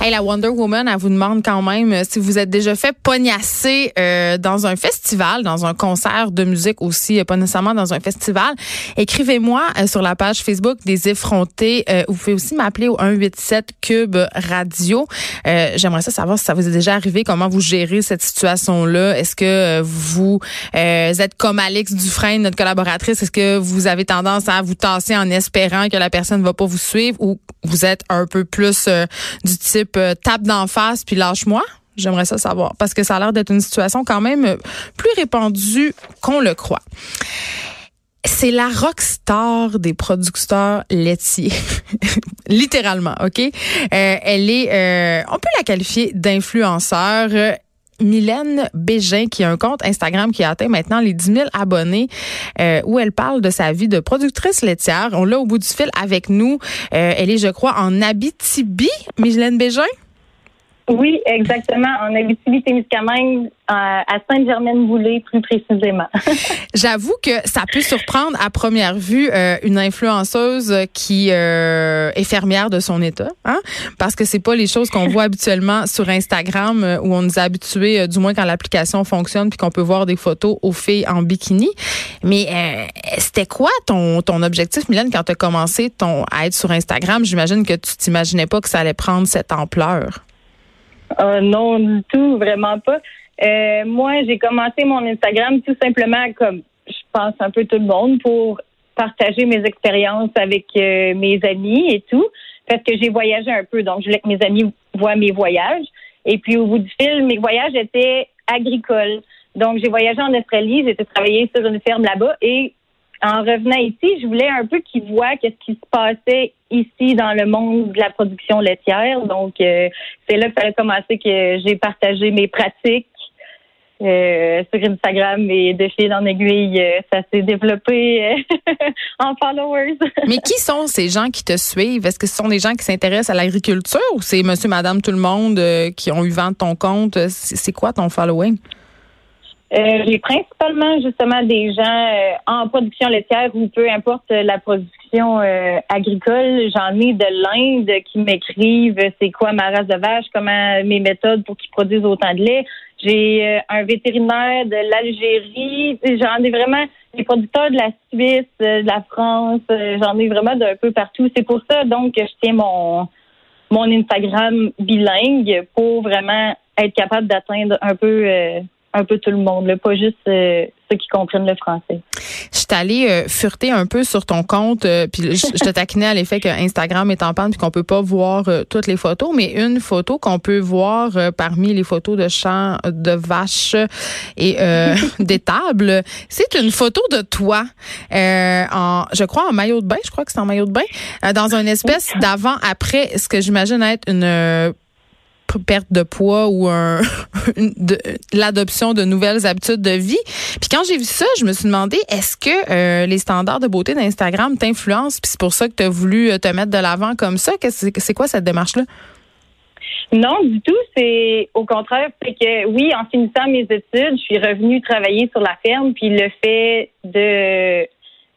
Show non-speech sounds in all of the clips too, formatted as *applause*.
Hey, la Wonder Woman, elle vous demande quand même euh, si vous êtes déjà fait pognasser euh, dans un festival, dans un concert de musique aussi, euh, pas nécessairement dans un festival. Écrivez-moi euh, sur la page Facebook des effrontés. Euh, vous pouvez aussi m'appeler au 187 Cube Radio. Euh, J'aimerais ça savoir si ça vous est déjà arrivé, comment vous gérez cette situation-là. Est-ce que vous êtes comme Alex Dufresne, notre collaboratrice? Est-ce que vous avez tendance à vous tasser en espérant que la personne ne va pas vous suivre ou vous êtes un peu plus euh, du type euh, tape d'en face puis lâche-moi? J'aimerais ça savoir parce que ça a l'air d'être une situation quand même euh, plus répandue qu'on le croit. C'est la rockstar des producteurs laitiers. *laughs* Littéralement, OK? Elle est, on peut la qualifier d'influenceur. Mylène Bégin, qui a un compte Instagram qui atteint maintenant les 10 000 abonnés, euh, où elle parle de sa vie de productrice laitière. On l'a au bout du fil avec nous. Euh, elle est, je crois, en Abitibi, Mylène Bégin? Oui, exactement. En Abitibi-Témiscamingue, à à Sainte-Germaine-Boulay, plus précisément. *laughs* J'avoue que ça peut surprendre à première vue euh, une influenceuse qui euh, est fermière de son état, hein? parce que c'est pas les choses qu'on voit habituellement sur Instagram euh, où on nous a euh, du moins quand l'application fonctionne, puis qu'on peut voir des photos aux filles en bikini. Mais euh, c'était quoi ton ton objectif, Mylène, quand tu as commencé ton à être sur Instagram? J'imagine que tu t'imaginais pas que ça allait prendre cette ampleur. Euh, non, du tout, vraiment pas. Euh, moi, j'ai commencé mon Instagram tout simplement comme je pense un peu tout le monde pour partager mes expériences avec euh, mes amis et tout, parce que j'ai voyagé un peu, donc je voulais que mes amis voient mes voyages. Et puis au bout du fil, mes voyages étaient agricoles. Donc j'ai voyagé en Australie, j'étais travailler sur une ferme là-bas et en revenant ici, je voulais un peu qu'ils voient qu'est-ce qui se passait ici dans le monde de la production laitière. Donc, euh, c'est là que ça a commencé que j'ai partagé mes pratiques euh, sur Instagram et de fil en aiguille, euh, ça s'est développé *laughs* en followers. *laughs* Mais qui sont ces gens qui te suivent? Est-ce que ce sont des gens qui s'intéressent à l'agriculture ou c'est Monsieur, Madame, tout le monde qui ont eu vent de ton compte? C'est quoi ton following? Euh, j'ai principalement justement des gens euh, en production laitière ou peu importe la production euh, agricole. J'en ai de l'Inde qui m'écrivent euh, c'est quoi ma race de vache, comment mes méthodes pour qu'ils produisent autant de lait. J'ai euh, un vétérinaire de l'Algérie. J'en ai vraiment des producteurs de la Suisse, euh, de la France. J'en ai vraiment d'un peu partout. C'est pour ça donc que je tiens mon mon Instagram bilingue pour vraiment être capable d'atteindre un peu un peu tout le monde, là, pas juste euh, ceux qui comprennent le français. Je suis allée euh, fureter un peu sur ton compte, euh, puis je, je te taquinais à l'effet que Instagram est en panne puis qu'on peut pas voir euh, toutes les photos, mais une photo qu'on peut voir euh, parmi les photos de champs de vaches et euh, *laughs* d'étables, c'est une photo de toi, euh, en, je crois en maillot de bain, je crois que c'est en maillot de bain, euh, dans une espèce d'avant-après, ce que j'imagine être une euh, perte de poids ou *laughs* l'adoption de nouvelles habitudes de vie. Puis quand j'ai vu ça, je me suis demandé est-ce que euh, les standards de beauté d'Instagram t'influencent? Puis c'est pour ça que tu as voulu euh, te mettre de l'avant comme ça c'est quoi cette démarche là Non, du tout. C'est au contraire, c'est que oui, en finissant mes études, je suis revenue travailler sur la ferme, puis le fait de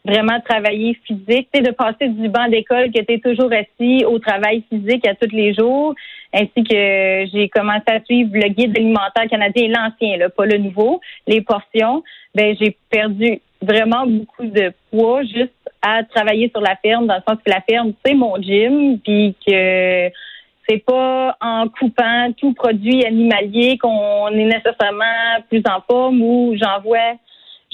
vraiment travailler physique, de passer du banc d'école que tu es toujours assis au travail physique à tous les jours, ainsi que j'ai commencé à suivre le guide alimentaire canadien, l'ancien, pas le nouveau, les portions, ben j'ai perdu vraiment beaucoup de poids juste à travailler sur la ferme, dans le sens que la ferme, c'est mon gym, puis que c'est pas en coupant tout produit animalier qu'on est nécessairement plus en forme ou j'en vois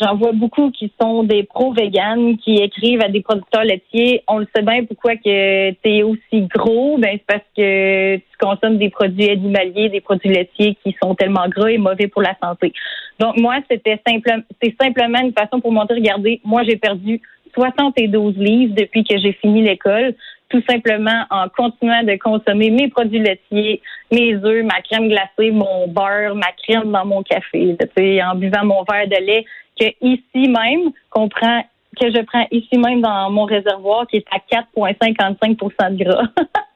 J'en vois beaucoup qui sont des pro-véganes, qui écrivent à des producteurs laitiers. On le sait bien pourquoi que tu es aussi gros. Ben, c'est parce que tu consommes des produits animaliers, des produits laitiers qui sont tellement gras et mauvais pour la santé. Donc, moi, c'était simplement, c'est simplement une façon pour montrer, regardez, moi, j'ai perdu 72 livres depuis que j'ai fini l'école tout simplement en continuant de consommer mes produits laitiers, mes œufs, ma crème glacée, mon beurre, ma crème dans mon café, en buvant mon verre de lait que ici même qu'on prend que je prends ici même dans mon réservoir qui est à 4,55% de gras. *laughs*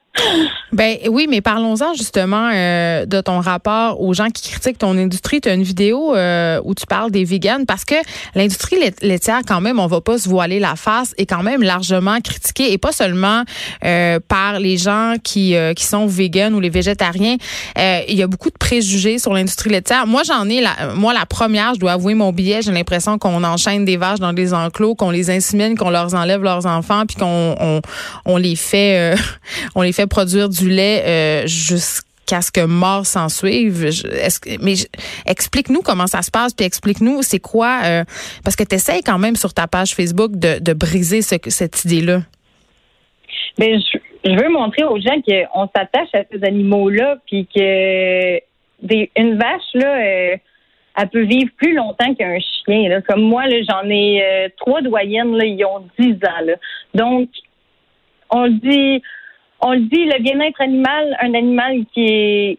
Ben oui, mais parlons-en justement euh, de ton rapport aux gens qui critiquent ton industrie. Tu as une vidéo euh, où tu parles des vegans parce que l'industrie laitière, quand même, on va pas se voiler la face, est quand même largement critiquée et pas seulement euh, par les gens qui, qui sont véganes ou les végétariens. il y a beaucoup de préjugés sur l'industrie laitière. Moi, j'en ai, la, moi, la première, je dois avouer mon billet, j'ai l'impression qu'on enchaîne des vaches dans des enclos, qu'on les insémine, qu'on leur enlève leurs enfants, puis qu'on on, on les fait, *laughs* on les fait produire du lait euh, jusqu'à ce que mort s'en suive. mais explique-nous comment ça se passe, puis explique-nous c'est quoi, euh, parce que tu essaies quand même sur ta page Facebook de, briser cette idée-là. Mais je, veux montrer aux gens qu'on s'attache à ces animaux-là, puis que une vache, là, euh, elle peut vivre plus longtemps qu'un chien. Comme moi, j'en ai trois doyennes, là, ils ont 10 ans. Donc, on dit, on le dit, le bien-être animal, un animal qui est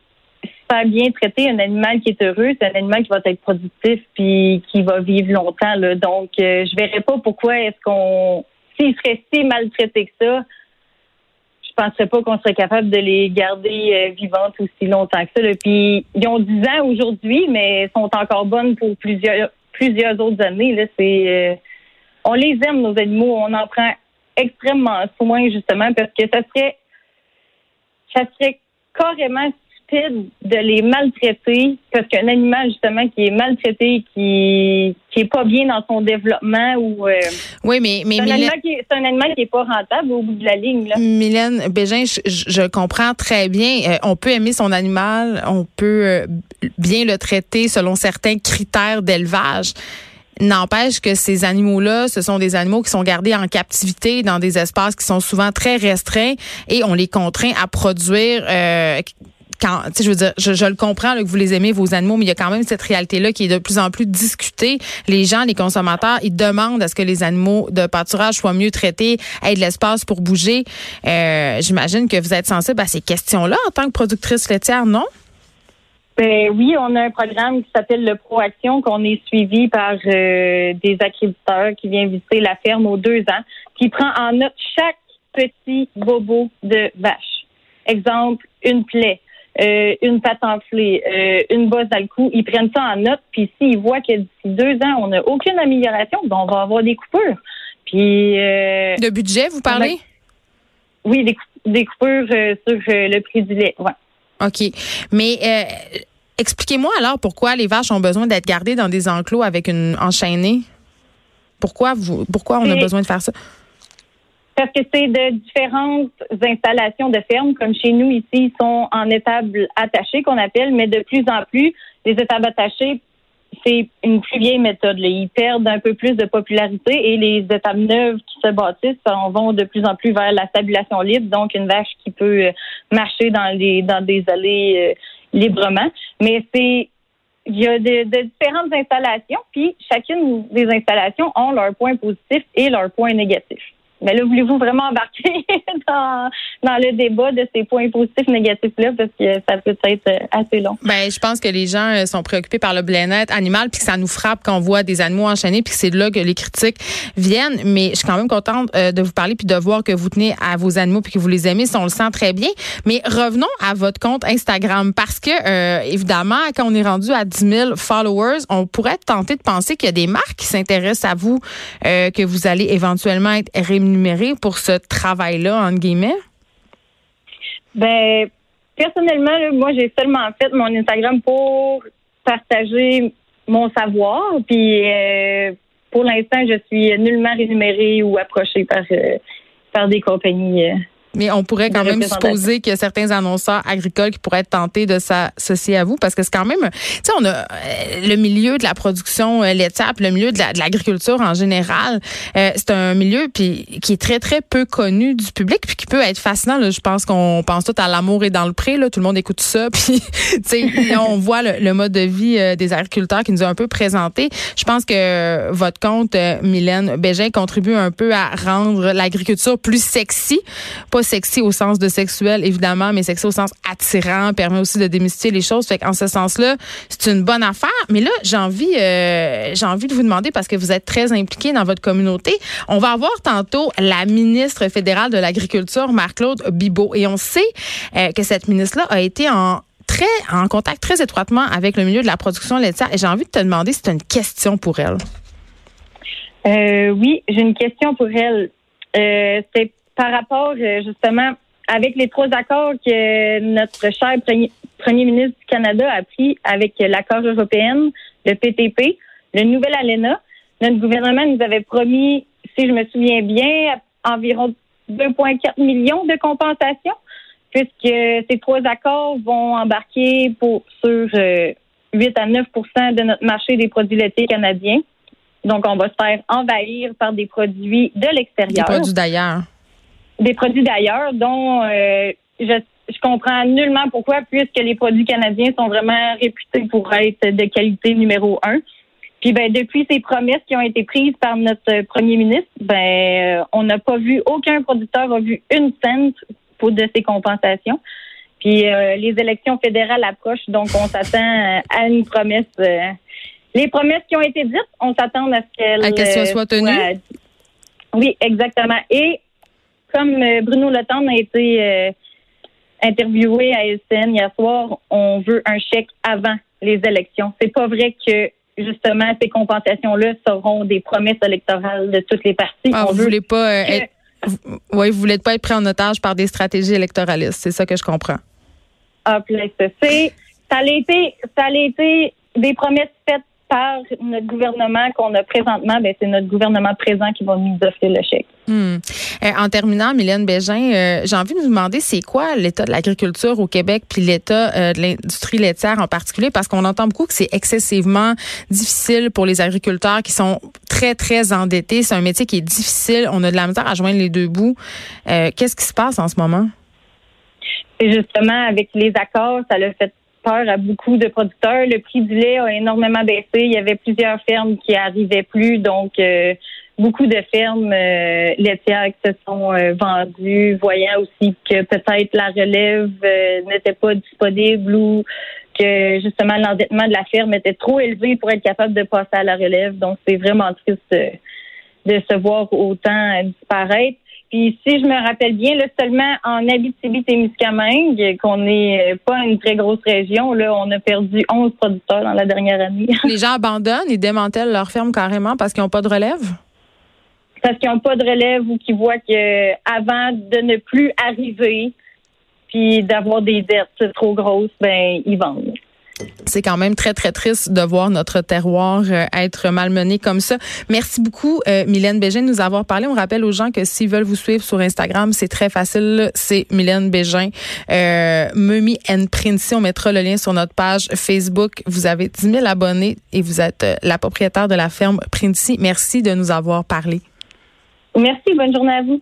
super bien traité, un animal qui est heureux, c'est un animal qui va être productif puis qui va vivre longtemps. Là. Donc, euh, je verrais pas pourquoi est-ce qu'on, s'ils seraient si maltraités que ça, je penserais pas qu'on serait capable de les garder euh, vivantes aussi longtemps que ça. Là. Puis, ils ont 10 ans aujourd'hui, mais sont encore bonnes pour plusieurs plusieurs autres années. Là. C'est, euh, on les aime nos animaux, on en prend extrêmement soin justement parce que ça serait ça serait carrément stupide de les maltraiter parce qu'un animal justement qui est maltraité, qui qui est pas bien dans son développement ou euh, oui mais mais c'est un, animal qui, c'est un animal qui est pas rentable au bout de la ligne là. Mylène Bégin, je, je, comprends très bien. Euh, on peut aimer son animal, on peut euh, bien le traiter selon certains critères d'élevage. N'empêche que ces animaux-là, ce sont des animaux qui sont gardés en captivité dans des espaces qui sont souvent très restreints et on les contraint à produire euh, quand, je veux dire, je, le comprends que vous les aimez vos animaux, mais il y a quand même cette réalité-là qui est de plus en plus discutée. Les gens, les consommateurs, ils demandent à ce que les animaux de pâturage soient mieux traités, aient de l'espace pour bouger. Euh, J'imagine que vous êtes sensible à ces questions-là en tant que productrice laitière, non? Ben oui, on a un programme qui s'appelle le Proaction, qu'on est suivi par euh, des accréditeurs qui viennent visiter la ferme aux deux ans, qui prend en note chaque petit bobo de vache. Exemple, une plaie, euh, une patte enflée, euh, une bosse dans le cou. Ils prennent ça en note, puis s'ils voient que d'ici deux ans, on n'a aucune amélioration, ben on va avoir des coupures. Puis de budget, vous parlez? oui, des, des coupures sur le prix du lait. Ouais. OK. Mais euh, expliquez-moi alors pourquoi les vaches ont besoin d'être gardées dans des enclos avec une enchaînée? Pourquoi vous pourquoi on a besoin de faire ça? Parce que c'est de différentes installations de ferme, comme chez nous ici, ils sont en étable attachée qu'on appelle, mais de plus en plus, les étables attachées c'est une plus vieille méthode. Ils perdent un peu plus de popularité et les étapes neuves qui se bâtissent vont de plus en plus vers la stabulation libre, donc une vache qui peut euh, marcher dans les dans des allées euh, librement. Mais c'est il y a de, différentes installations, puis chacune des installations ont leurs points positifs et leurs points négatifs. Mais là, voulez-vous vraiment embarquer *laughs* dans, dans le débat de ces points positifs, négatifs-là, parce que ça peut être euh, assez long. Ben, je pense que les gens euh, sont préoccupés par le bien-être animal, puis que ça nous frappe quand on voit des animaux enchaînés, puis c'est là que les critiques viennent. Mais je suis quand même contente euh, de vous parler, puis de voir que vous tenez à vos animaux, puis que vous les aimez, ça, on le sent très bien. Mais revenons à votre compte Instagram, parce que, évidemment, quand on est rendu à 10 000 followers, on pourrait tenté de penser qu'il y a des marques qui s'intéressent à vous, que vous allez éventuellement être rémunérés pour ce travail-là, entre guillemets? Ben, personnellement, moi, j'ai seulement fait mon Instagram pour partager mon savoir. Puis, euh, pour l'instant, je suis nullement rémunérée ou approchée par, euh, par des compagnies. Euh, Mais on pourrait quand même supposer qu'il y a certains annonceurs agricoles qui pourraient être tentés de s'associer à vous parce que c'est quand même, tu sais, on a euh, le milieu de la production euh, laitière, le milieu de l'agriculture en général. Euh, c'est un milieu puis qui est très très peu connu du public puis qui peut être fascinant. Là. Je pense qu'on pense tout à l'amour et dans le pré. Là. Tout le monde écoute ça *laughs* puis tu sais, on voit le, mode de vie des agriculteurs qui nous a un peu présenté. Je pense que votre compte, Mylène Bégin, contribue un peu à rendre l'agriculture plus sexy, pas sexy au sens de sexuel évidemment, mais sexy au sens attirant, permet aussi de démystifier les choses. Fait qu'en ce sens-là, c'est une bonne affaire. Mais là, j'ai envie, euh, envie de vous demander parce que vous êtes très impliqué dans votre communauté. On va avoir tantôt la ministre fédérale de l'agriculture, Marc-Claude Bibot, et on sait euh, que cette ministre-là a été en très en contact très étroitement avec le milieu de la production laitière. Et j'ai envie de te demander si tu as une question pour elle. Euh, oui, j'ai une question pour elle. Euh, c'est par rapport euh, justement avec les trois accords que notre cher premier, ministre du Canada a pris avec l'accord européen, le PTP, le nouvel ALENA. Notre gouvernement nous avait promis, si je me souviens bien, environ 2,4 millions de compensations, puisque ces trois accords vont embarquer sur 8 à 9% de notre marché des produits laitiers canadiens. Donc, on va se faire envahir par des produits de l'extérieur. Des produits d'ailleurs. Des produits d'ailleurs, dont euh, je, je comprends nullement pourquoi, puisque les produits canadiens sont vraiment réputés pour être de qualité numéro un. Puis ben depuis ces promesses qui ont été prises par notre premier ministre, ben euh, on n'a pas vu aucun producteur a vu une cent pour de ces compensations. Puis euh, les élections fédérales approchent, donc on s'attend à une promesse les promesses qui ont été dites, on s'attend à ce qu'elles soient tenues. Oui, exactement. Et comme euh, Bruno Le a été euh, interviewé à SN hier soir, on veut un chèque avant les élections. C'est pas vrai que justement ces compensations-là seront des promesses électorales de toutes les parties. Ah, vous voulez pas euh, être, oui, vous voulez pas être pris en otage par des stratégies électoralistes, c'est ça que je comprends. Ah, c'est ça a été ça a été des promesses faites par notre gouvernement qu'on a présentement, ben, c'est notre gouvernement présent qui va nous offrir le chèque. Hmm. Euh, en terminant, Mylène Bégin, euh, j'ai envie de vous demander c'est quoi l'état de l'agriculture au Québec puis l'état euh, de l'industrie laitière en particulier? Parce qu'on entend beaucoup que c'est excessivement difficile pour les agriculteurs qui sont très très endettés. C'est un métier qui est difficile. On a de la misère à joindre les deux bouts. Qu'est-ce qui se passe en ce moment? C'est justement avec les accords, ça l'a fait à beaucoup de producteurs. Le prix du lait a énormément baissé. Il y avait plusieurs fermes qui arrivaient plus, donc euh, beaucoup de fermes euh, laitières qui se sont euh, vendues, voyant aussi que peut-être la relève n'était pas disponible ou que justement l'endettement de la ferme était trop élevé pour être capable de passer à la relève. Donc c'est vraiment triste de se voir autant disparaître. Puis si je me rappelle bien, là, seulement en Abitibi-Témiscamingue, qu'on n'est pas une très grosse région, là, on a perdu 11 producteurs dans la dernière année. *laughs* Les gens abandonnent et démantèlent leur ferme carrément parce qu'ils n'ont pas de relève? Parce qu'ils n'ont pas de relève ou qu'ils voient que avant de ne plus arriver, puis d'avoir des dettes trop grosses, ben ils vendent. C'est quand même très, très triste de voir notre terroir euh, être malmené comme ça. Merci beaucoup, euh, Mylène Bégin, de nous avoir parlé. On rappelle aux gens que s'ils veulent vous suivre sur Instagram, c'est très facile. C'est Mylène Bégin, euh, Mumi and Princey. On mettra le lien sur notre page Facebook. Vous avez 10 000 abonnés et vous êtes euh, la propriétaire de la ferme Princey. Merci de nous avoir parlé. Merci. Bonne journée à vous.